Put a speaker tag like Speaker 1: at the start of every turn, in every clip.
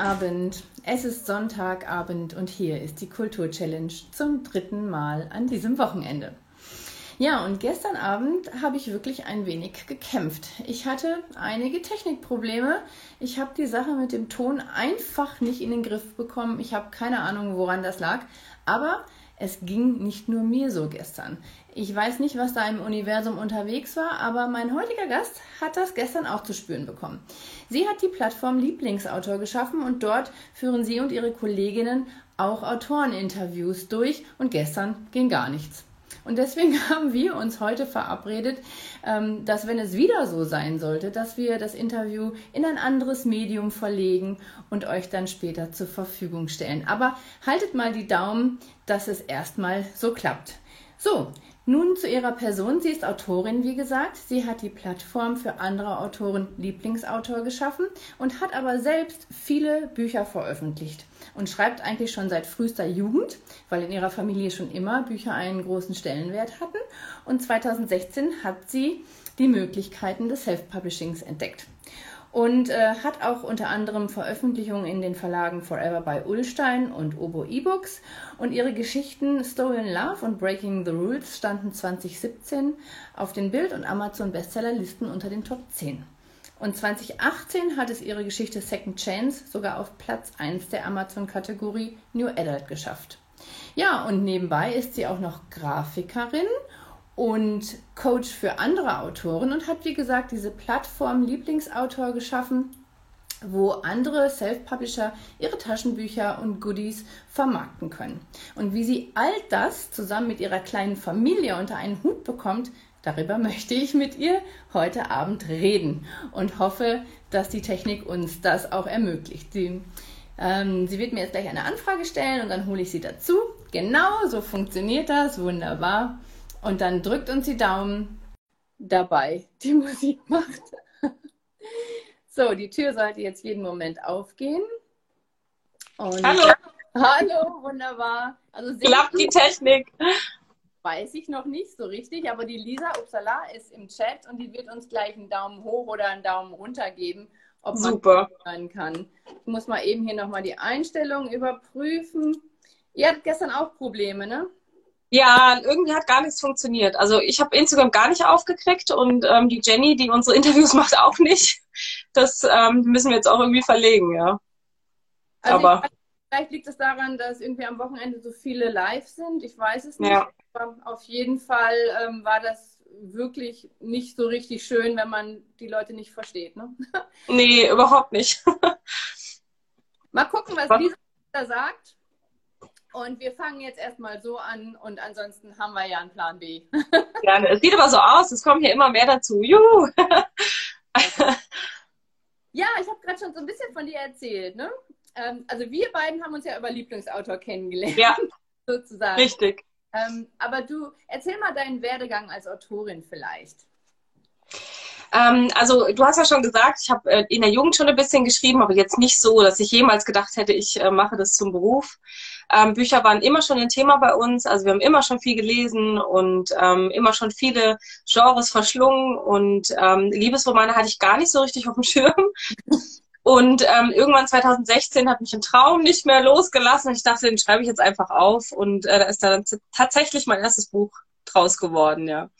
Speaker 1: Abend. Es ist Sonntagabend und hier ist die Kultur-Challenge zum dritten Mal an diesem Wochenende. Ja, und gestern Abend habe ich wirklich ein wenig gekämpft. Ich hatte einige Technikprobleme. Ich habe die Sache mit dem Ton einfach nicht in den Griff bekommen. Ich habe keine Ahnung, woran das lag. Aber es ging nicht nur mir so gestern. Ich weiß nicht, was da im Universum unterwegs war, aber mein heutiger Gast hat das gestern auch zu spüren bekommen. Sie hat die Plattform Lieblingsautor geschaffen und dort führen sie und ihre Kolleginnen auch Autoreninterviews durch und gestern ging gar nichts. Und deswegen haben wir uns heute verabredet, ähm, dass wenn es wieder so sein sollte, dass wir das Interview in ein anderes Medium verlegen und euch dann später zur Verfügung stellen. Aber haltet mal die Daumen, dass es erstmal so klappt. So, nun zu ihrer Person. Sie ist Autorin, wie gesagt. Sie hat die Plattform für andere Autoren Lieblingsautor geschaffen und hat aber selbst viele Bücher veröffentlicht und schreibt eigentlich schon seit frühester Jugend, weil in ihrer Familie schon immer Bücher einen großen Stellenwert hatten. Und 2016 hat sie die Möglichkeiten des Self-Publishings entdeckt und äh, hat auch unter anderem Veröffentlichungen in den Verlagen Forever by Ullstein und Obo eBooks und ihre Geschichten Stolen Love und Breaking the Rules standen 2017 auf den Bild- und Amazon Bestsellerlisten unter den Top 10. Und 2018 hat es ihre Geschichte Second Chance sogar auf Platz 1 der Amazon-Kategorie New Adult geschafft. Ja, und nebenbei ist sie auch noch Grafikerin und Coach für andere Autoren und hat, wie gesagt, diese Plattform Lieblingsautor geschaffen, wo andere Self-Publisher ihre Taschenbücher und Goodies vermarkten können. Und wie sie all das zusammen mit ihrer kleinen Familie unter einen Hut bekommt, darüber möchte ich mit ihr heute Abend reden und hoffe, dass die Technik uns das auch ermöglicht. Sie, ähm, sie wird mir jetzt gleich eine Anfrage stellen und dann hole ich sie dazu. Genau so funktioniert das. Wunderbar. Und dann drückt uns die Daumen dabei, die Musik macht. So, die Tür sollte jetzt jeden Moment aufgehen.
Speaker 2: Und hallo.
Speaker 1: Hallo, wunderbar.
Speaker 2: Also Klappt die Technik.
Speaker 1: Weiß ich noch nicht so richtig, aber die Lisa Upsala ist im Chat und die wird uns gleich einen Daumen hoch oder einen Daumen runter geben, ob man
Speaker 2: Super.
Speaker 1: hören kann. Ich muss mal eben hier nochmal die Einstellungen überprüfen. Ihr hattet gestern auch Probleme, ne?
Speaker 2: Ja, irgendwie hat gar nichts funktioniert. Also ich habe Instagram gar nicht aufgekriegt und ähm, die Jenny, die unsere Interviews macht, auch nicht. Das ähm, müssen wir jetzt auch irgendwie verlegen, ja.
Speaker 1: Also Aber weiß, vielleicht liegt es daran, dass irgendwie am Wochenende so viele live sind. Ich weiß es nicht. Ja. Aber auf jeden Fall ähm, war das wirklich nicht so richtig schön, wenn man die Leute nicht versteht. Ne?
Speaker 2: Nee, überhaupt nicht.
Speaker 1: Mal gucken, was, was? Lisa da sagt. Und wir fangen jetzt erstmal so an und ansonsten haben wir ja einen Plan B.
Speaker 2: Gerne. Es sieht aber so aus, es kommen hier immer mehr dazu. Juhu!
Speaker 1: ja, ich habe gerade schon so ein bisschen von dir erzählt. Ne? Ähm, also wir beiden haben uns ja über Lieblingsautor kennengelernt.
Speaker 2: Ja,
Speaker 1: sozusagen.
Speaker 2: Richtig.
Speaker 1: Ähm, aber du, erzähl mal deinen Werdegang als Autorin vielleicht.
Speaker 2: Ähm, also du hast ja schon gesagt, ich habe äh, in der Jugend schon ein bisschen geschrieben, aber jetzt nicht so, dass ich jemals gedacht hätte, ich äh, mache das zum Beruf. Ähm, Bücher waren immer schon ein Thema bei uns. Also wir haben immer schon viel gelesen und ähm, immer schon viele Genres verschlungen. Und ähm, Liebesromane hatte ich gar nicht so richtig auf dem Schirm. Und ähm, irgendwann 2016 hat mich ein Traum nicht mehr losgelassen. Ich dachte, den schreibe ich jetzt einfach auf. Und äh, da ist dann tatsächlich mein erstes Buch draus geworden, ja.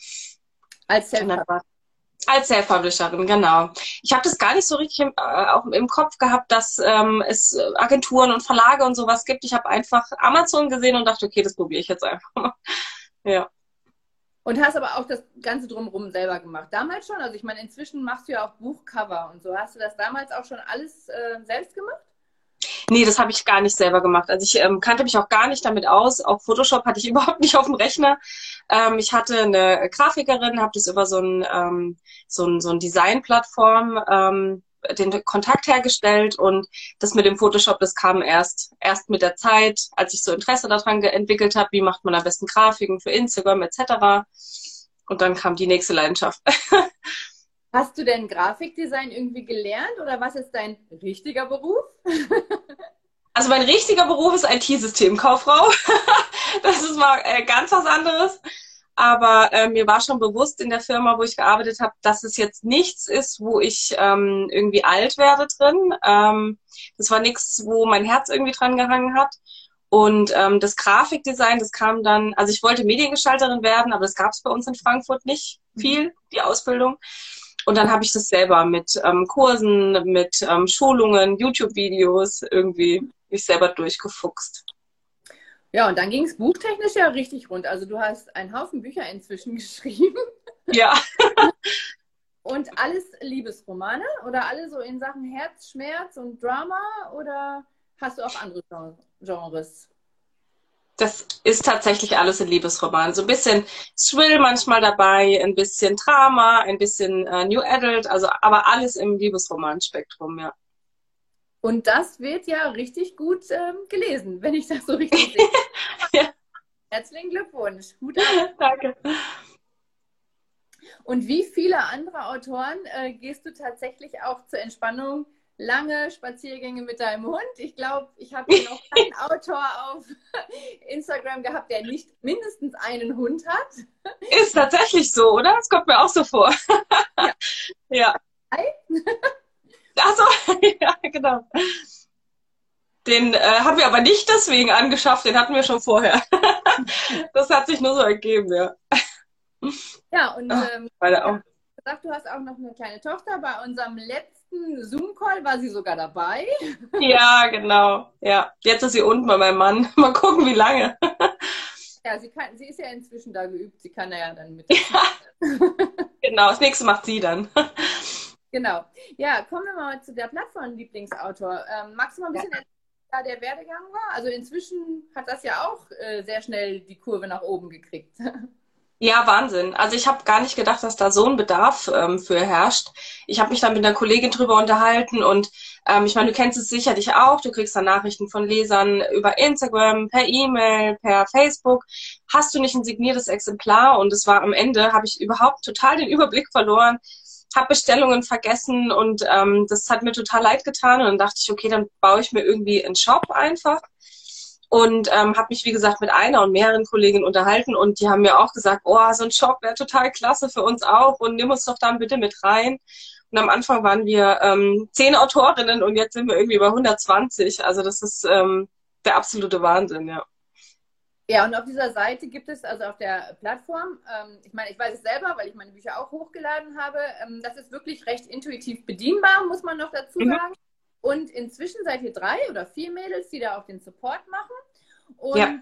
Speaker 1: Als self
Speaker 2: als Self-Publisherin, genau. Ich habe das gar nicht so richtig im, äh, auch im Kopf gehabt, dass ähm, es Agenturen und Verlage und sowas gibt. Ich habe einfach Amazon gesehen und dachte, okay, das probiere ich jetzt einfach mal. ja.
Speaker 1: Und hast aber auch das Ganze drumherum selber gemacht. Damals schon? Also ich meine, inzwischen machst du ja auch Buchcover und so. Hast du das damals auch schon alles äh, selbst gemacht?
Speaker 2: Nee, das habe ich gar nicht selber gemacht. Also ich ähm, kannte mich auch gar nicht damit aus. Auch Photoshop hatte ich überhaupt nicht auf dem Rechner. Ähm, ich hatte eine Grafikerin, habe das über so ein, ähm, so ein, so ein Design-Plattform ähm, den Kontakt hergestellt und das mit dem Photoshop, das kam erst erst mit der Zeit, als ich so Interesse daran entwickelt habe, wie macht man am besten Grafiken für Instagram etc. Und dann kam die nächste Leidenschaft.
Speaker 1: Hast du denn Grafikdesign irgendwie gelernt oder was ist dein richtiger Beruf?
Speaker 2: Also mein richtiger Beruf ist IT-Systemkauffrau. das ist mal äh, ganz was anderes. Aber äh, mir war schon bewusst in der Firma, wo ich gearbeitet habe, dass es jetzt nichts ist, wo ich ähm, irgendwie alt werde drin. Ähm, das war nichts, wo mein Herz irgendwie dran gehangen hat. Und ähm, das Grafikdesign, das kam dann, also ich wollte Mediengestalterin werden, aber das gab es bei uns in Frankfurt nicht viel, die Ausbildung. Und dann habe ich das selber mit ähm, Kursen, mit ähm, Schulungen, YouTube-Videos irgendwie mich selber durchgefuchst.
Speaker 1: Ja, und dann ging es buchtechnisch ja richtig rund. Also du hast einen Haufen Bücher inzwischen geschrieben.
Speaker 2: Ja.
Speaker 1: und alles Liebesromane oder alle so in Sachen Herzschmerz und Drama oder hast du auch andere Genres?
Speaker 2: Das ist tatsächlich alles ein Liebesroman. So ein bisschen Thrill manchmal dabei, ein bisschen Drama, ein bisschen äh, New Adult, also aber alles im Liebesromanspektrum, ja.
Speaker 1: Und das wird ja richtig gut ähm, gelesen, wenn ich das so richtig sehe. ja. Herzlichen Glückwunsch. Gut
Speaker 2: Danke.
Speaker 1: Und wie viele andere Autoren äh, gehst du tatsächlich auch zur Entspannung lange Spaziergänge mit deinem Hund? Ich glaube, ich habe noch keinen Autor auf Instagram gehabt, der nicht mindestens einen Hund hat.
Speaker 2: Ist tatsächlich so, oder? Das kommt mir auch so vor. ja. ja. Achso, ja, genau. Den äh, haben wir aber nicht deswegen angeschafft, den hatten wir schon vorher. das hat sich nur so ergeben, ja.
Speaker 1: Ja, und ähm, ja, gesagt, du hast auch noch eine kleine Tochter. Bei unserem letzten Zoom-Call war sie sogar dabei.
Speaker 2: Ja, genau. Ja, jetzt ist sie unten bei meinem Mann. Mal gucken, wie lange.
Speaker 1: Ja, sie, kann, sie ist ja inzwischen da geübt. Sie kann ja dann mit.
Speaker 2: Ja. genau, das nächste macht sie dann.
Speaker 1: Genau. Ja, kommen wir mal zu der Plattform Lieblingsautor. Ähm, magst du mal ein bisschen ja. erzählen, der Werdegang war? Also inzwischen hat das ja auch äh, sehr schnell die Kurve nach oben gekriegt.
Speaker 2: Ja, Wahnsinn. Also ich habe gar nicht gedacht, dass da so ein Bedarf ähm, für herrscht. Ich habe mich dann mit einer Kollegin drüber unterhalten und ähm, ich meine, du kennst es sicherlich auch. Du kriegst dann Nachrichten von Lesern über Instagram, per E-Mail, per Facebook. Hast du nicht ein signiertes Exemplar? Und es war am Ende, habe ich überhaupt total den Überblick verloren, habe Bestellungen vergessen und ähm, das hat mir total leid getan. Und dann dachte ich, okay, dann baue ich mir irgendwie einen Shop einfach und ähm, habe mich, wie gesagt, mit einer und mehreren Kolleginnen unterhalten und die haben mir auch gesagt, oh, so ein Shop wäre total klasse für uns auch und nimm uns doch dann bitte mit rein. Und am Anfang waren wir ähm, zehn Autorinnen und jetzt sind wir irgendwie bei 120. Also das ist ähm, der absolute Wahnsinn, ja.
Speaker 1: Ja, und auf dieser Seite gibt es, also auf der Plattform, ähm, ich meine, ich weiß es selber, weil ich meine Bücher auch hochgeladen habe, ähm, das ist wirklich recht intuitiv bedienbar, muss man noch dazu mhm. sagen. Und inzwischen seid ihr drei oder vier Mädels, die da auch den Support machen. Und ja.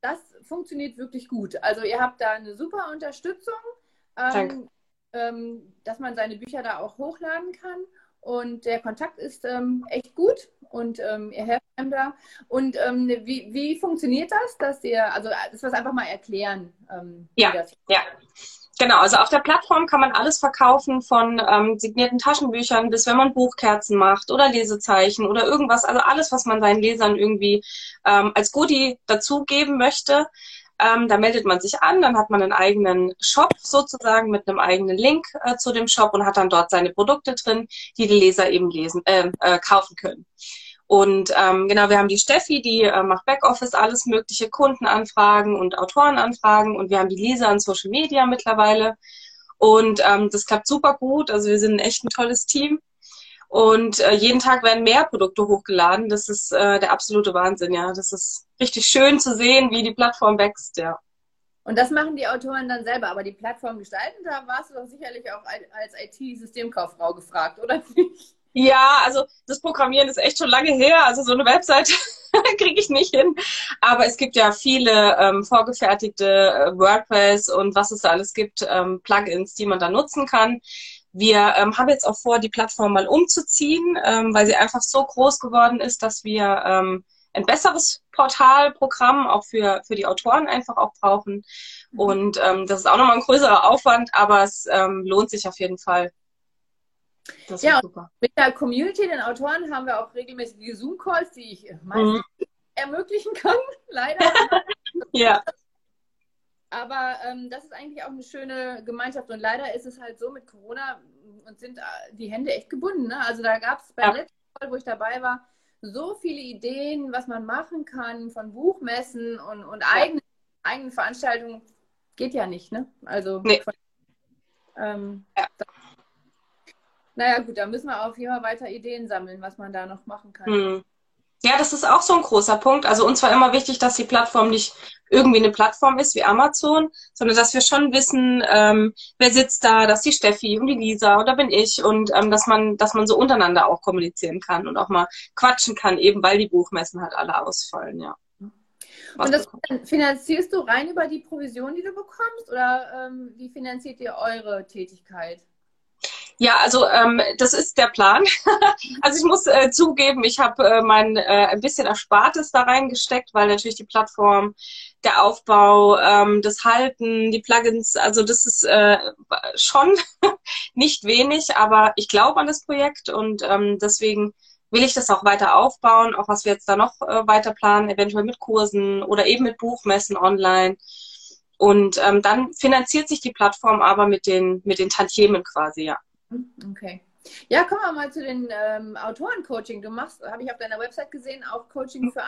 Speaker 1: das funktioniert wirklich gut. Also ihr habt da eine super Unterstützung, ähm, ähm, dass man seine Bücher da auch hochladen kann. Und der Kontakt ist ähm, echt gut und ähm, ihr helft einem da. Und ähm, wie, wie funktioniert das, dass ihr, also das was einfach mal erklären.
Speaker 2: Ähm, ja, ja. Genau, also auf der Plattform kann man alles verkaufen von ähm, signierten Taschenbüchern bis wenn man Buchkerzen macht oder Lesezeichen oder irgendwas, also alles, was man seinen Lesern irgendwie ähm, als Goodie dazugeben möchte. Ähm, da meldet man sich an, dann hat man einen eigenen Shop sozusagen mit einem eigenen Link äh, zu dem Shop und hat dann dort seine Produkte drin, die die Leser eben lesen, äh, äh, kaufen können. Und ähm, genau, wir haben die Steffi, die äh, macht Backoffice, alles mögliche, Kundenanfragen und Autorenanfragen und wir haben die Lisa an Social Media mittlerweile. Und ähm, das klappt super gut. Also wir sind echt ein tolles Team. Und äh, jeden Tag werden mehr Produkte hochgeladen. Das ist äh, der absolute Wahnsinn, ja. Das ist richtig schön zu sehen, wie die Plattform wächst, ja.
Speaker 1: Und das machen die Autoren dann selber, aber die Plattform gestalten, da warst du doch sicherlich auch als IT-Systemkauffrau gefragt, oder nicht?
Speaker 2: Ja, also das Programmieren ist echt schon lange her. Also so eine Website kriege ich nicht hin. Aber es gibt ja viele ähm, vorgefertigte äh, WordPress und was es da alles gibt, ähm, Plugins, die man da nutzen kann. Wir ähm, haben jetzt auch vor, die Plattform mal umzuziehen, ähm, weil sie einfach so groß geworden ist, dass wir ähm, ein besseres Portalprogramm auch für, für die Autoren einfach auch brauchen. Mhm. Und ähm, das ist auch nochmal ein größerer Aufwand, aber es ähm, lohnt sich auf jeden Fall.
Speaker 1: Das ja, super. mit der Community, den Autoren, haben wir auch regelmäßige Zoom-Calls, die ich meistens mhm. ermöglichen kann, leider.
Speaker 2: ja.
Speaker 1: Aber ähm, das ist eigentlich auch eine schöne Gemeinschaft. Und leider ist es halt so mit Corona und sind äh, die Hände echt gebunden. Ne? Also da gab es beim ja. letzten Call, wo ich dabei war, so viele Ideen, was man machen kann von Buchmessen und, und ja. eigenen, eigenen Veranstaltungen geht ja nicht, ne? Also
Speaker 2: nee.
Speaker 1: ähm, ja. da, naja gut, da müssen wir auf jeden Fall weiter Ideen sammeln, was man da noch machen kann.
Speaker 2: Hm. Ja, das ist auch so ein großer Punkt. Also uns war immer wichtig, dass die Plattform nicht irgendwie eine Plattform ist wie Amazon, sondern dass wir schon wissen, ähm, wer sitzt da, dass die Steffi und die Lisa oder bin ich und ähm, dass man, dass man so untereinander auch kommunizieren kann und auch mal quatschen kann, eben weil die Buchmessen halt alle ausfallen, ja.
Speaker 1: Was und das bekommt. finanzierst du rein über die Provision, die du bekommst, oder ähm, wie finanziert ihr eure Tätigkeit?
Speaker 2: Ja, also ähm, das ist der Plan. also ich muss äh, zugeben, ich habe äh, mein äh, ein bisschen Erspartes da reingesteckt, weil natürlich die Plattform, der Aufbau, ähm, das Halten, die Plugins, also das ist äh, schon nicht wenig, aber ich glaube an das Projekt und ähm, deswegen will ich das auch weiter aufbauen, auch was wir jetzt da noch äh, weiter planen, eventuell mit Kursen oder eben mit Buchmessen online. Und ähm, dann finanziert sich die Plattform aber mit den, mit den Tantiemen quasi, ja.
Speaker 1: Okay. Ja, kommen wir mal zu den ähm, Autoren-Coaching. Du machst, habe ich auf deiner Website gesehen, auch Coaching für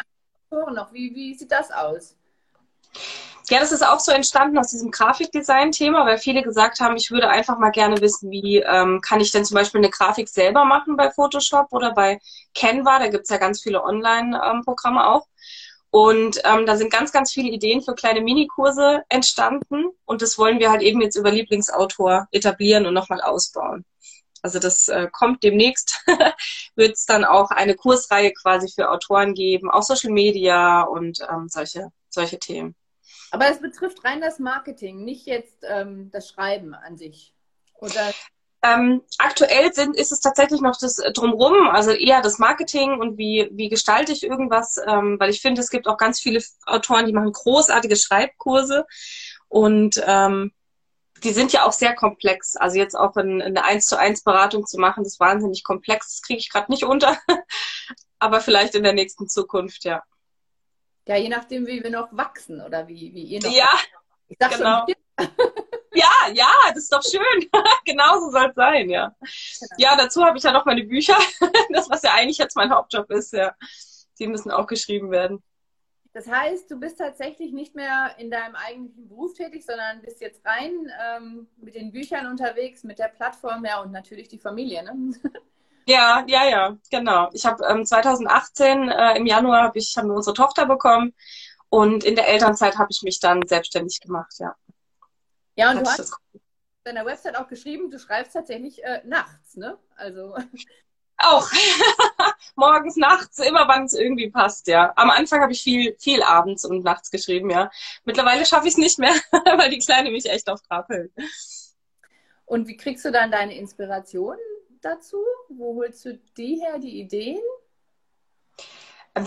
Speaker 1: Autoren noch. Wie, wie sieht das aus?
Speaker 2: Ja, das ist auch so entstanden aus diesem Grafikdesign-Thema, weil viele gesagt haben, ich würde einfach mal gerne wissen, wie ähm, kann ich denn zum Beispiel eine Grafik selber machen bei Photoshop oder bei Canva. Da gibt es ja ganz viele Online-Programme ähm, auch. Und ähm, da sind ganz, ganz viele Ideen für kleine Minikurse entstanden. Und das wollen wir halt eben jetzt über Lieblingsautor etablieren und nochmal ausbauen. Also das äh, kommt demnächst, wird es dann auch eine Kursreihe quasi für Autoren geben, auch Social Media und ähm, solche, solche Themen.
Speaker 1: Aber es betrifft rein das Marketing, nicht jetzt ähm, das Schreiben an sich. Oder?
Speaker 2: Ähm, aktuell sind, ist es tatsächlich noch das Drumrum, also eher das Marketing und wie, wie gestalte ich irgendwas, ähm, weil ich finde, es gibt auch ganz viele Autoren, die machen großartige Schreibkurse und ähm, die sind ja auch sehr komplex. Also jetzt auch in, in eine 1 zu 1 Beratung zu machen, das ist wahnsinnig komplex. Das kriege ich gerade nicht unter. Aber vielleicht in der nächsten Zukunft, ja.
Speaker 1: Ja, je nachdem, wie wir noch wachsen oder wie, wie ihr noch.
Speaker 2: Ja, ich sag genau. Schon, ja, ja, das ist doch schön. genau so soll es sein, ja. Genau. Ja, dazu habe ich ja noch meine Bücher. das, was ja eigentlich jetzt mein Hauptjob ist, ja. Die müssen auch geschrieben werden.
Speaker 1: Das heißt, du bist tatsächlich nicht mehr in deinem eigentlichen Beruf tätig, sondern bist jetzt rein ähm, mit den Büchern unterwegs, mit der Plattform, ja, und natürlich die Familie, ne?
Speaker 2: Ja, ja, ja, genau. Ich habe ähm, 2018 äh, im Januar hab ich, haben wir unsere Tochter bekommen und in der Elternzeit habe ich mich dann selbstständig gemacht, ja.
Speaker 1: Ja, und du hast auf deiner Website auch geschrieben, du schreibst tatsächlich äh, nachts, ne? Also
Speaker 2: auch. Morgens, nachts, immer wann es irgendwie passt, ja. Am Anfang habe ich viel, viel abends und nachts geschrieben, ja. Mittlerweile schaffe ich es nicht mehr, weil die Kleine mich echt auf Trab hält.
Speaker 1: Und wie kriegst du dann deine Inspiration dazu? Wo holst du die her, die Ideen?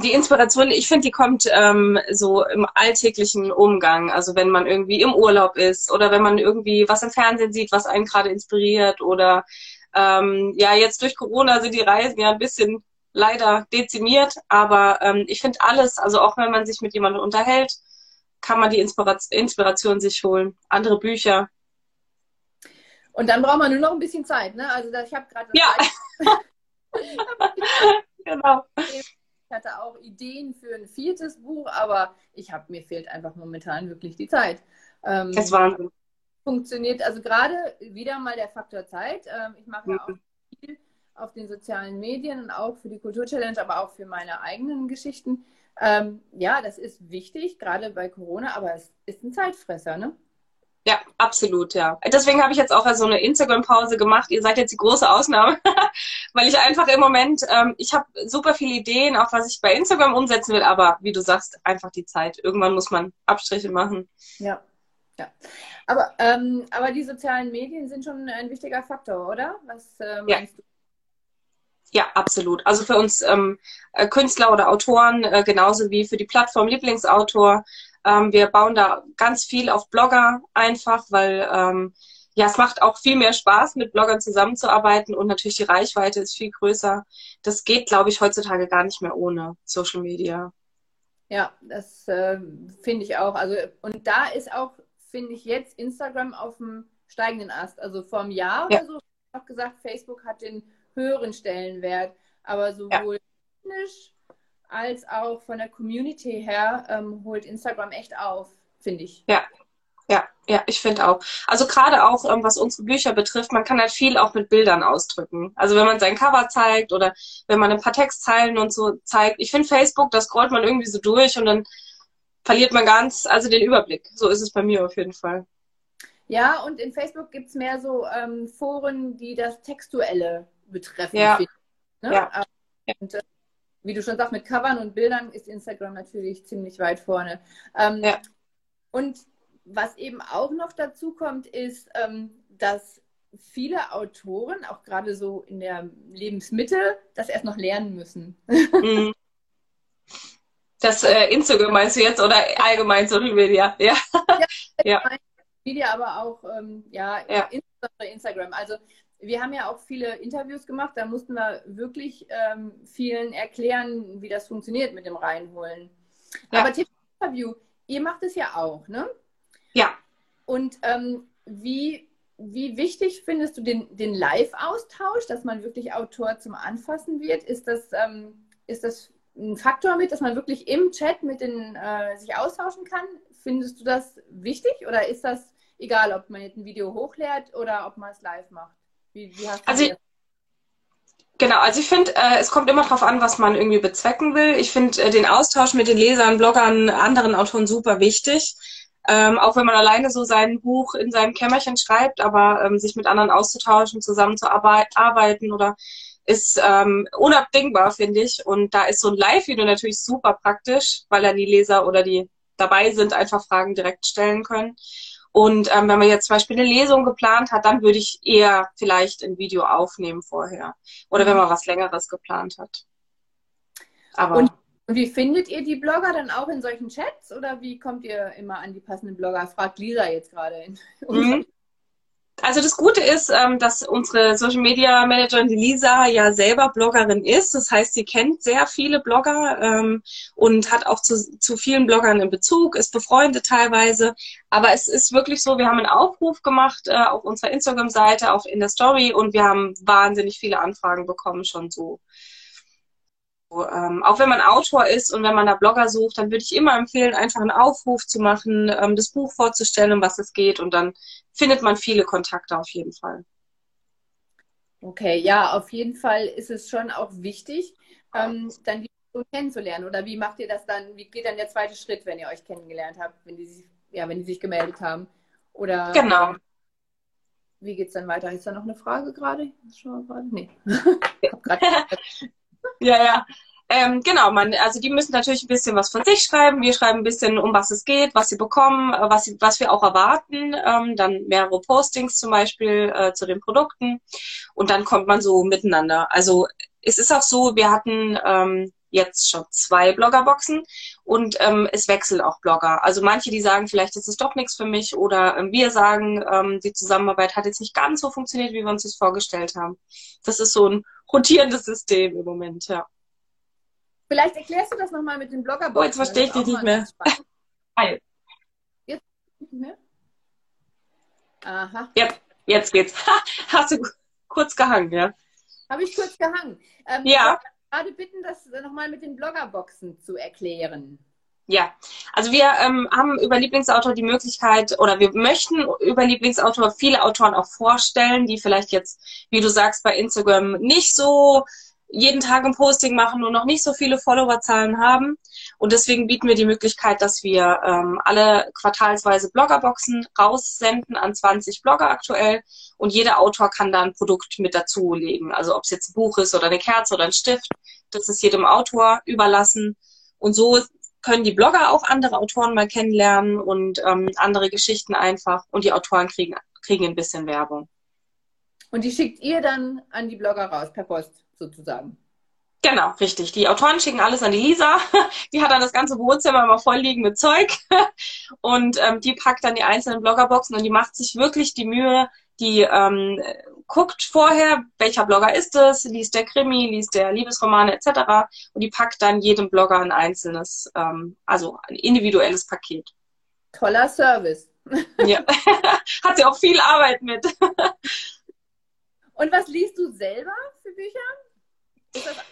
Speaker 2: Die Inspiration, ich finde, die kommt ähm, so im alltäglichen Umgang. Also wenn man irgendwie im Urlaub ist oder wenn man irgendwie was im Fernsehen sieht, was einen gerade inspiriert oder ähm, ja, jetzt durch Corona sind die Reisen ja ein bisschen leider dezimiert, aber ähm, ich finde alles, also auch wenn man sich mit jemandem unterhält, kann man die Inspiration, Inspiration sich holen. Andere Bücher.
Speaker 1: Und dann braucht man nur noch ein bisschen Zeit, ne? Also ich habe gerade.
Speaker 2: Ja. genau.
Speaker 1: Ich hatte auch Ideen für ein viertes Buch, aber ich habe mir fehlt einfach momentan wirklich die Zeit.
Speaker 2: Ähm, das war
Speaker 1: funktioniert, also gerade wieder mal der Faktor Zeit. Ähm, ich mache ja auch viel auf den sozialen Medien und auch für die Kulturchallenge, aber auch für meine eigenen Geschichten. Ähm, ja, das ist wichtig, gerade bei Corona, aber es ist ein Zeitfresser, ne?
Speaker 2: Ja, absolut, ja. Deswegen habe ich jetzt auch so eine Instagram-Pause gemacht. Ihr seid jetzt die große Ausnahme, weil ich einfach im Moment, ähm, ich habe super viele Ideen, auch was ich bei Instagram umsetzen will, aber wie du sagst, einfach die Zeit. Irgendwann muss man Abstriche machen.
Speaker 1: Ja, ja. Aber, ähm, aber die sozialen Medien sind schon ein wichtiger Faktor, oder? Was äh, meinst
Speaker 2: ja. du? Ja, absolut. Also für uns ähm, äh, Künstler oder Autoren, äh, genauso wie für die Plattform Lieblingsautor. Ähm, wir bauen da ganz viel auf Blogger einfach, weil ähm, ja, es macht auch viel mehr Spaß, mit Bloggern zusammenzuarbeiten und natürlich die Reichweite ist viel größer. Das geht, glaube ich, heutzutage gar nicht mehr ohne Social Media.
Speaker 1: Ja, das äh, finde ich auch. Also und da ist auch finde ich jetzt Instagram auf dem steigenden Ast. Also vor einem Jahr ja. oder so, ich habe gesagt, Facebook hat den höheren Stellenwert, aber sowohl ja. technisch als auch von der Community her ähm, holt Instagram echt auf, finde ich.
Speaker 2: Ja, ja, Ja, ich finde auch. Also gerade auch, ähm, was unsere Bücher betrifft, man kann halt viel auch mit Bildern ausdrücken. Also wenn man sein Cover zeigt oder wenn man ein paar Textzeilen und so zeigt. Ich finde Facebook, das scrollt man irgendwie so durch und dann verliert man ganz, also den Überblick. So ist es bei mir auf jeden Fall.
Speaker 1: Ja, und in Facebook gibt es mehr so ähm, Foren, die das Textuelle betreffen.
Speaker 2: Ja. Ne?
Speaker 1: ja. Und, äh, wie du schon sagst, mit Covern und Bildern ist Instagram natürlich ziemlich weit vorne. Ähm, ja. Und was eben auch noch dazu kommt, ist, ähm, dass viele Autoren, auch gerade so in der Lebensmittel, das erst noch lernen müssen. Mhm.
Speaker 2: Das äh, Instagram meinst du jetzt oder allgemein Social Media? Ja.
Speaker 1: ja, ja. Media, aber auch ähm, ja, ja. Instagram. Also wir haben ja auch viele Interviews gemacht, da mussten wir wirklich ähm, vielen erklären, wie das funktioniert mit dem Reinholen. Ja. Aber Interview, ihr macht es ja auch, ne?
Speaker 2: Ja.
Speaker 1: Und ähm, wie, wie wichtig findest du den, den Live-Austausch, dass man wirklich Autor zum Anfassen wird? Ist das, ähm, ist das ein Faktor mit, dass man wirklich im Chat mit den äh, sich austauschen kann? Findest du das wichtig oder ist das egal, ob man jetzt ein Video hochlädt oder ob man es live macht? Wie, wie hast du
Speaker 2: also,
Speaker 1: das?
Speaker 2: Genau, also ich finde, äh, es kommt immer darauf an, was man irgendwie bezwecken will. Ich finde äh, den Austausch mit den Lesern, Bloggern, anderen Autoren super wichtig. Ähm, auch wenn man alleine so sein Buch in seinem Kämmerchen schreibt, aber ähm, sich mit anderen auszutauschen, zusammenzuarbeiten oder ist ähm, unabdingbar, finde ich. Und da ist so ein Live-Video natürlich super praktisch, weil dann die Leser oder die dabei sind, einfach Fragen direkt stellen können. Und ähm, wenn man jetzt zum Beispiel eine Lesung geplant hat, dann würde ich eher vielleicht ein Video aufnehmen vorher. Oder wenn man was Längeres geplant hat.
Speaker 1: Aber und wie findet ihr die Blogger dann auch in solchen Chats oder wie kommt ihr immer an die passenden Blogger? Fragt Lisa jetzt gerade.
Speaker 2: Mhm. Also das Gute ist, ähm, dass unsere Social Media Managerin, die Lisa, ja selber Bloggerin ist. Das heißt, sie kennt sehr viele Blogger ähm, und hat auch zu, zu vielen Bloggern in Bezug, ist befreundet teilweise. Aber es ist wirklich so, wir haben einen Aufruf gemacht äh, auf unserer Instagram-Seite, auch in der Story und wir haben wahnsinnig viele Anfragen bekommen schon so ähm, auch wenn man Autor ist und wenn man da Blogger sucht, dann würde ich immer empfehlen, einfach einen Aufruf zu machen, ähm, das Buch vorzustellen, um was es geht und dann findet man viele Kontakte auf jeden Fall.
Speaker 1: Okay, ja, auf jeden Fall ist es schon auch wichtig, ähm, dann die Person kennenzulernen. Oder wie macht ihr das dann? Wie geht dann der zweite Schritt, wenn ihr euch kennengelernt habt, wenn die sich, ja, wenn die sich gemeldet haben? Oder
Speaker 2: genau.
Speaker 1: Wie geht es dann weiter? Ist da noch eine Frage gerade? Nee.
Speaker 2: ja, ja. Ähm, genau, man, also die müssen natürlich ein bisschen was von sich schreiben. Wir schreiben ein bisschen, um was es geht, was sie bekommen, äh, was, sie, was wir auch erwarten. Ähm, dann mehrere Postings zum Beispiel äh, zu den Produkten. Und dann kommt man so miteinander. Also es ist auch so, wir hatten ähm, jetzt schon zwei Bloggerboxen und ähm, es wechseln auch Blogger. Also manche, die sagen, vielleicht ist es doch nichts für mich oder ähm, wir sagen, ähm, die Zusammenarbeit hat jetzt nicht ganz so funktioniert, wie wir uns das vorgestellt haben. Das ist so ein rotierendes System im Moment, ja.
Speaker 1: Vielleicht erklärst du das nochmal mit den Bloggerboxen.
Speaker 2: Oh, jetzt verstehe ich dich nicht mehr. Hi.
Speaker 1: Jetzt nicht mehr? Aha.
Speaker 2: Jetzt, jetzt geht's. Hast du kurz gehangen, ja?
Speaker 1: Habe ich kurz gehangen.
Speaker 2: Ähm, ja.
Speaker 1: Gerade bitten, das nochmal mit den Bloggerboxen zu erklären.
Speaker 2: Ja, also wir ähm, haben über Lieblingsautor die Möglichkeit oder wir möchten über Lieblingsautor viele Autoren auch vorstellen, die vielleicht jetzt, wie du sagst, bei Instagram nicht so jeden Tag ein Posting machen und noch nicht so viele Followerzahlen haben. Und deswegen bieten wir die Möglichkeit, dass wir ähm, alle quartalsweise Bloggerboxen raussenden an 20 Blogger aktuell. Und jeder Autor kann da ein Produkt mit dazulegen. Also ob es jetzt ein Buch ist oder eine Kerze oder ein Stift, das ist jedem Autor überlassen. Und so können die Blogger auch andere Autoren mal kennenlernen und ähm, andere Geschichten einfach. Und die Autoren kriegen, kriegen ein bisschen Werbung.
Speaker 1: Und die schickt ihr dann an die Blogger raus per Post sozusagen.
Speaker 2: Genau, richtig. Die Autoren schicken alles an die Lisa. Die hat dann das ganze Wohnzimmer immer voll liegen mit Zeug. Und ähm, die packt dann die einzelnen Bloggerboxen und die macht sich wirklich die Mühe, die ähm, guckt vorher, welcher Blogger ist es, liest der Krimi, liest der Liebesromane etc. Und die packt dann jedem Blogger ein einzelnes, ähm, also ein individuelles Paket.
Speaker 1: Toller Service.
Speaker 2: Ja, hat sie auch viel Arbeit mit.
Speaker 1: Und was liest du selber für Bücher?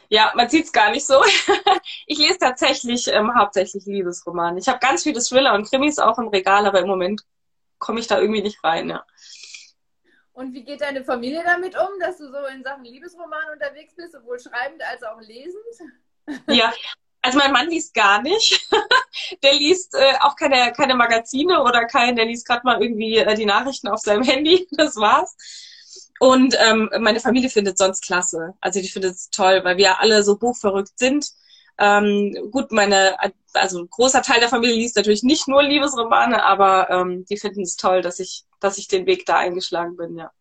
Speaker 2: Ja, man sieht es gar nicht so. ich lese tatsächlich ähm, hauptsächlich Liebesromane. Ich habe ganz viele Thriller und Krimis auch im Regal, aber im Moment komme ich da irgendwie nicht rein, ja.
Speaker 1: Und wie geht deine Familie damit um, dass du so in Sachen Liebesroman unterwegs bist, sowohl schreibend als auch lesend?
Speaker 2: Ja, also mein Mann liest gar nicht. der liest äh, auch keine, keine Magazine oder kein, der liest gerade mal irgendwie äh, die Nachrichten auf seinem Handy. Das war's. Und ähm, meine Familie findet sonst klasse. Also die findet es toll, weil wir alle so buchverrückt sind. Ähm, gut, meine, also ein großer Teil der Familie liest natürlich nicht nur Liebesromane, aber ähm, die finden es toll, dass ich, dass ich den Weg da eingeschlagen bin, ja.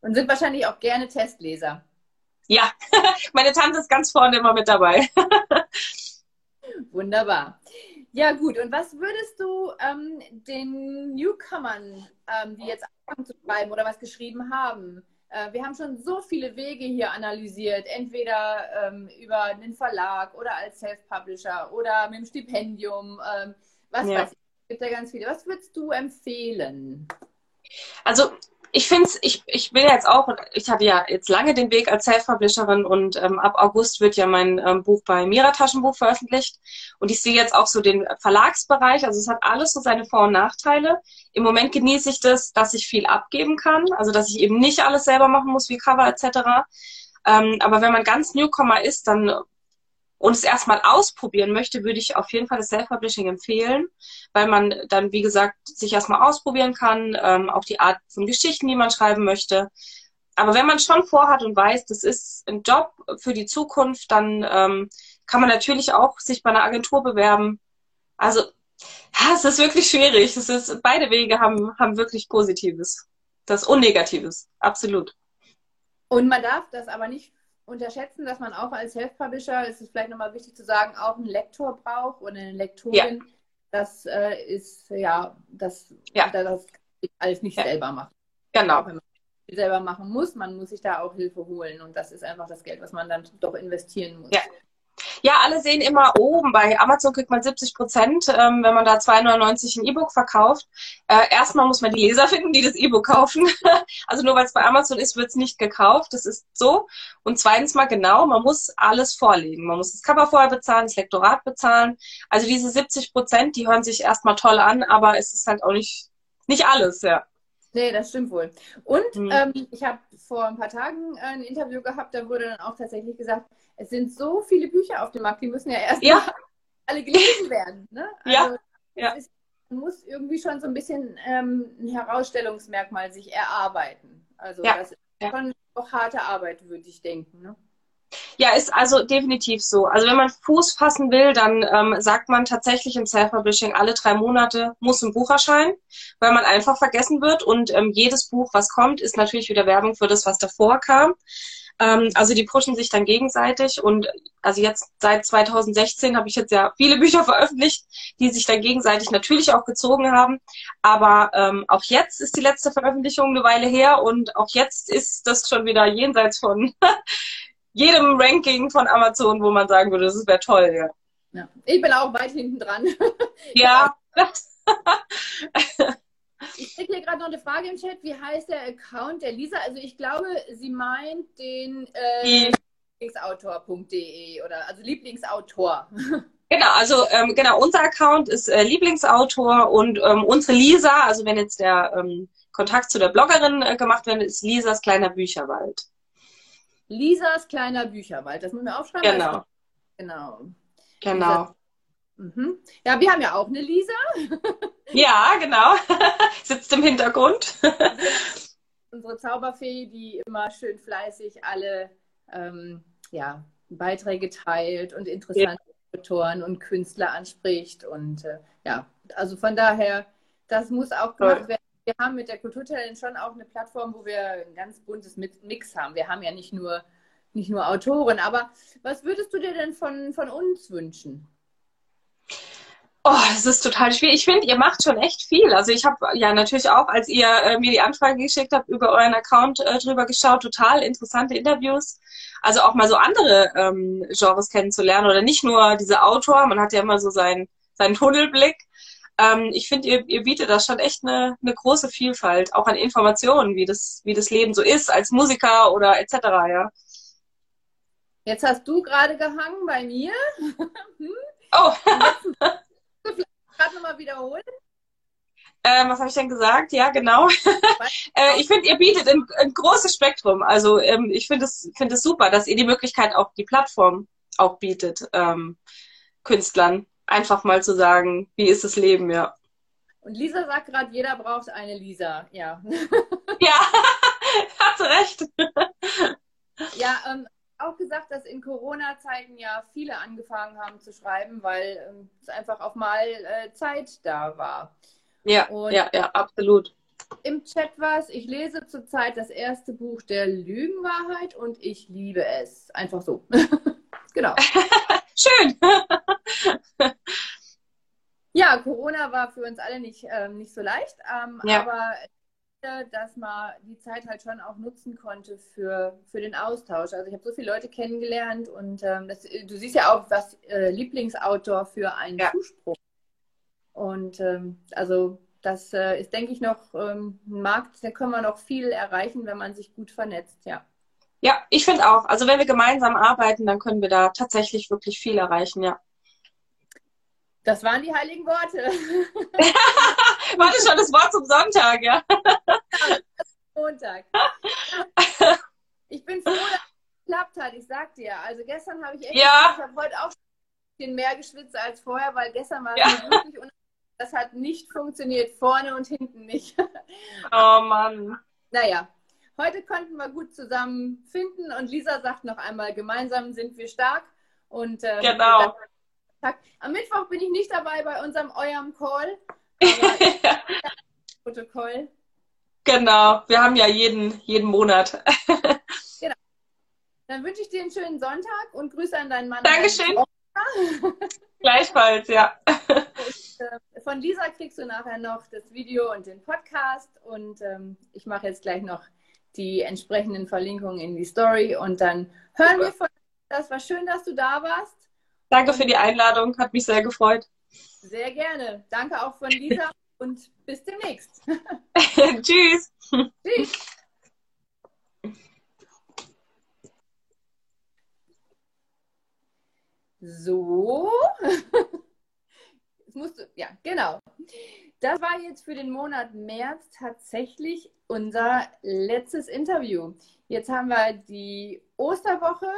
Speaker 1: Und sind wahrscheinlich auch gerne Testleser.
Speaker 2: Ja, meine Tante ist ganz vorne immer mit dabei.
Speaker 1: Wunderbar. Ja, gut. Und was würdest du ähm, den Newcomern, ähm, die jetzt anfangen zu schreiben oder was geschrieben haben, äh, wir haben schon so viele Wege hier analysiert, entweder ähm, über einen Verlag oder als Self-Publisher oder mit dem Stipendium, ähm, was ja. weiß ich, gibt ja ganz viele. Was würdest du empfehlen?
Speaker 2: Also ich finde ich, ich will jetzt auch, ich hatte ja jetzt lange den Weg als Self-Publisherin und ähm, ab August wird ja mein ähm, Buch bei Mira Taschenbuch veröffentlicht. Und ich sehe jetzt auch so den Verlagsbereich, also es hat alles so seine Vor- und Nachteile. Im Moment genieße ich das, dass ich viel abgeben kann, also dass ich eben nicht alles selber machen muss, wie Cover etc. Ähm, aber wenn man ganz Newcomer ist, dann und es erstmal ausprobieren möchte, würde ich auf jeden Fall das Self-Publishing empfehlen, weil man dann, wie gesagt, sich erstmal ausprobieren kann, ähm, auch die Art von Geschichten, die man schreiben möchte. Aber wenn man schon vorhat und weiß, das ist ein Job für die Zukunft, dann ähm, kann man natürlich auch sich bei einer Agentur bewerben. Also, es ist wirklich schwierig. Es ist, beide Wege haben, haben wirklich Positives. Das Unnegatives. Absolut.
Speaker 1: Und man darf das aber nicht unterschätzen, dass man auch als Self-Publisher, ist es vielleicht nochmal wichtig zu sagen, auch einen Lektor braucht oder eine Lektorin. Ja. Das äh, ist, ja, das, ja. das alles nicht ja. selber macht.
Speaker 2: Genau.
Speaker 1: Auch wenn man selber machen muss, man muss sich da auch Hilfe holen und das ist einfach das Geld, was man dann doch investieren muss.
Speaker 2: Ja, ja, alle sehen immer oben. Bei Amazon kriegt man 70 Prozent, ähm, wenn man da 2,99 ein E-Book verkauft. Äh, erstmal muss man die Leser finden, die das E-Book kaufen. also nur weil es bei Amazon ist, wird es nicht gekauft. Das ist so. Und zweitens mal genau, man muss alles vorlegen. Man muss das Cover vorher bezahlen, das Lektorat bezahlen. Also diese 70 Prozent, die hören sich erstmal toll an, aber es ist halt auch nicht, nicht alles, ja.
Speaker 1: Nee, das stimmt wohl. Und mhm. ähm, ich habe vor ein paar Tagen ein Interview gehabt, da wurde dann auch tatsächlich gesagt, es sind so viele Bücher auf dem Markt, die müssen ja erst
Speaker 2: ja.
Speaker 1: alle gelesen werden. Ne?
Speaker 2: Also, ja.
Speaker 1: Ist, man muss irgendwie schon so ein bisschen ähm, ein Herausstellungsmerkmal sich erarbeiten. Also ja. das ist schon auch harte Arbeit, würde ich denken. Ne?
Speaker 2: Ja, ist also definitiv so. Also wenn man Fuß fassen will, dann ähm, sagt man tatsächlich im Self-Publishing, alle drei Monate muss ein Buch erscheinen, weil man einfach vergessen wird. Und ähm, jedes Buch, was kommt, ist natürlich wieder Werbung für das, was davor kam. Ähm, also die pushen sich dann gegenseitig und also jetzt seit 2016 habe ich jetzt ja viele Bücher veröffentlicht, die sich dann gegenseitig natürlich auch gezogen haben. Aber ähm, auch jetzt ist die letzte Veröffentlichung eine Weile her und auch jetzt ist das schon wieder jenseits von jedem Ranking von Amazon, wo man sagen würde, das wäre toll, ja.
Speaker 1: ja. Ich bin auch weit hinten dran.
Speaker 2: Ja.
Speaker 1: Ich kriege hier gerade noch eine Frage im Chat. Wie heißt der Account der Lisa? Also ich glaube, sie meint den äh, Lieblingsautor.de oder also Lieblingsautor.
Speaker 2: Genau, also ähm, genau, unser Account ist äh, Lieblingsautor und ähm, unsere Lisa, also wenn jetzt der ähm, Kontakt zu der Bloggerin äh, gemacht wird, ist Lisas kleiner Bücherwald.
Speaker 1: Lisas kleiner Bücherwald, das müssen wir aufschreiben.
Speaker 2: Genau.
Speaker 1: Genau.
Speaker 2: Genau.
Speaker 1: Mhm. Ja, wir haben ja auch eine Lisa.
Speaker 2: ja, genau. Sitzt im Hintergrund.
Speaker 1: Unsere Zauberfee, die immer schön fleißig alle ähm, ja, Beiträge teilt und interessante ja. Autoren und Künstler anspricht. Und äh, ja, also von daher, das muss auch gemacht werden. Wir haben mit der Kulturchallenge schon auch eine Plattform, wo wir ein ganz buntes Mix haben. Wir haben ja nicht nur, nicht nur Autoren. Aber was würdest du dir denn von, von uns wünschen?
Speaker 2: Oh, es ist total schwierig. Ich finde, ihr macht schon echt viel. Also ich habe ja natürlich auch, als ihr äh, mir die Anfrage geschickt habt, über euren Account äh, drüber geschaut, total interessante Interviews. Also auch mal so andere ähm, Genres kennenzulernen oder nicht nur diese Autor. Man hat ja immer so seinen, seinen Tunnelblick. Ähm, ich finde, ihr, ihr bietet da schon echt eine, eine große Vielfalt, auch an Informationen, wie das, wie das Leben so ist als Musiker oder etc. Ja.
Speaker 1: Jetzt hast du gerade gehangen bei mir.
Speaker 2: Oh.
Speaker 1: gerade nochmal wiederholen?
Speaker 2: Ähm, was habe ich denn gesagt? Ja, genau. äh, ich finde, ihr bietet ein, ein, großes Spektrum. Also ähm, ich finde es, finde es super, dass ihr die Möglichkeit auch die Plattform auch bietet, ähm, Künstlern einfach mal zu sagen, wie ist das Leben, ja.
Speaker 1: Und Lisa sagt gerade, jeder braucht eine Lisa, ja.
Speaker 2: ja, hast recht.
Speaker 1: ja, ähm, auch gesagt, dass in Corona-Zeiten ja viele angefangen haben zu schreiben, weil ähm, es einfach auch mal äh, Zeit da war.
Speaker 2: Ja, Und ja, ja, absolut.
Speaker 1: Im Chat war es, ich lese zurzeit das erste Buch der Lügenwahrheit und ich liebe es. Einfach so. Genau.
Speaker 2: Schön.
Speaker 1: ja, Corona war für uns alle nicht, ähm, nicht so leicht, ähm, ja. aber dass man die Zeit halt schon auch nutzen konnte für, für den Austausch. Also ich habe so viele Leute kennengelernt und ähm, das, du siehst ja auch, was äh, Lieblingsautor für einen ja. Zuspruch. Und ähm, also das äh, ist, denke ich, noch ähm, ein Markt, da können wir noch viel erreichen, wenn man sich gut vernetzt, ja.
Speaker 2: Ja, ich finde auch. Also wenn wir gemeinsam arbeiten, dann können wir da tatsächlich wirklich viel erreichen, ja.
Speaker 1: Das waren die heiligen Worte.
Speaker 2: War das schon das Wort zum Sonntag, ja?
Speaker 1: Montag. Ich bin froh, dass es geklappt hat. Ich sag dir. Also gestern habe ich echt,
Speaker 2: ja.
Speaker 1: ich habe heute auch ein bisschen mehr geschwitzt als vorher, weil gestern war es ja. wirklich un das hat nicht funktioniert, vorne und hinten nicht.
Speaker 2: Oh Mann.
Speaker 1: Naja, heute konnten wir gut zusammen finden und Lisa sagt noch einmal, gemeinsam sind wir stark. Und,
Speaker 2: äh, genau.
Speaker 1: Am Mittwoch bin ich nicht dabei bei unserem eurem Call. Protokoll.
Speaker 2: Genau, wir haben ja jeden, jeden Monat.
Speaker 1: genau. Dann wünsche ich dir einen schönen Sonntag und Grüße an deinen Mann.
Speaker 2: Dankeschön. Gleichfalls, ja.
Speaker 1: Und, äh, von Lisa kriegst du nachher noch das Video und den Podcast und ähm, ich mache jetzt gleich noch die entsprechenden Verlinkungen in die Story und dann hören wir von Das war schön, dass du da warst.
Speaker 2: Danke für die Einladung, hat mich sehr gefreut.
Speaker 1: Sehr gerne. Danke auch von Lisa und bis demnächst.
Speaker 2: Tschüss.
Speaker 1: Tschüss. So. Jetzt musst ja, genau. Das war jetzt für den Monat März tatsächlich unser letztes Interview. Jetzt haben wir die Osterwoche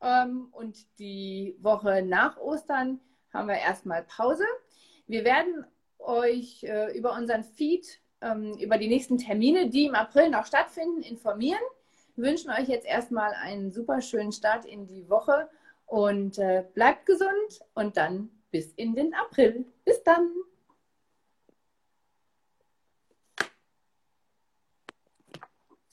Speaker 1: ähm, und die Woche nach Ostern haben wir erstmal Pause. Wir werden euch äh, über unseren Feed, ähm, über die nächsten Termine, die im April noch stattfinden, informieren. Wir wünschen euch jetzt erstmal einen super schönen Start in die Woche und äh, bleibt gesund und dann bis in den April. Bis dann!